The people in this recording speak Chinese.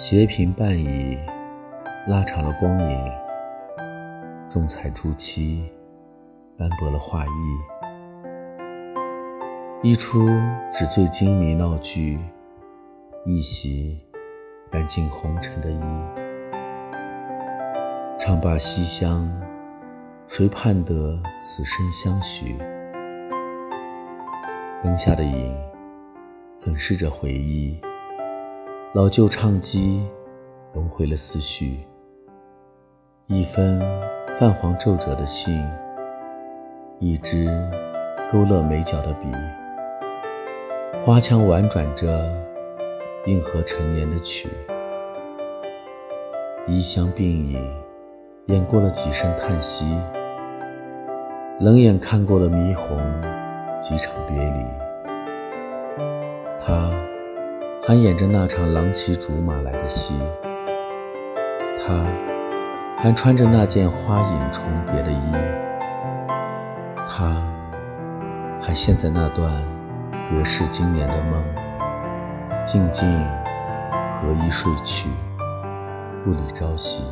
斜屏半倚，拉长了光影；重彩朱漆，斑驳了画意。一出纸醉金迷闹剧，一袭染尽红尘的衣。唱罢西厢，谁盼得此生相许？灯下的影，粉饰着回忆。老旧唱机融回了思绪，一封泛黄皱褶的信，一支勾勒眉角的笔，花腔婉转着应和陈年的曲，衣香鬓影，演过了几声叹息，冷眼看过了霓虹几场别离，他。还演着那场郎骑竹马来的戏，他还穿着那件花影重叠的衣，他还陷在那段隔世经年的梦，静静合衣睡去，不理朝夕。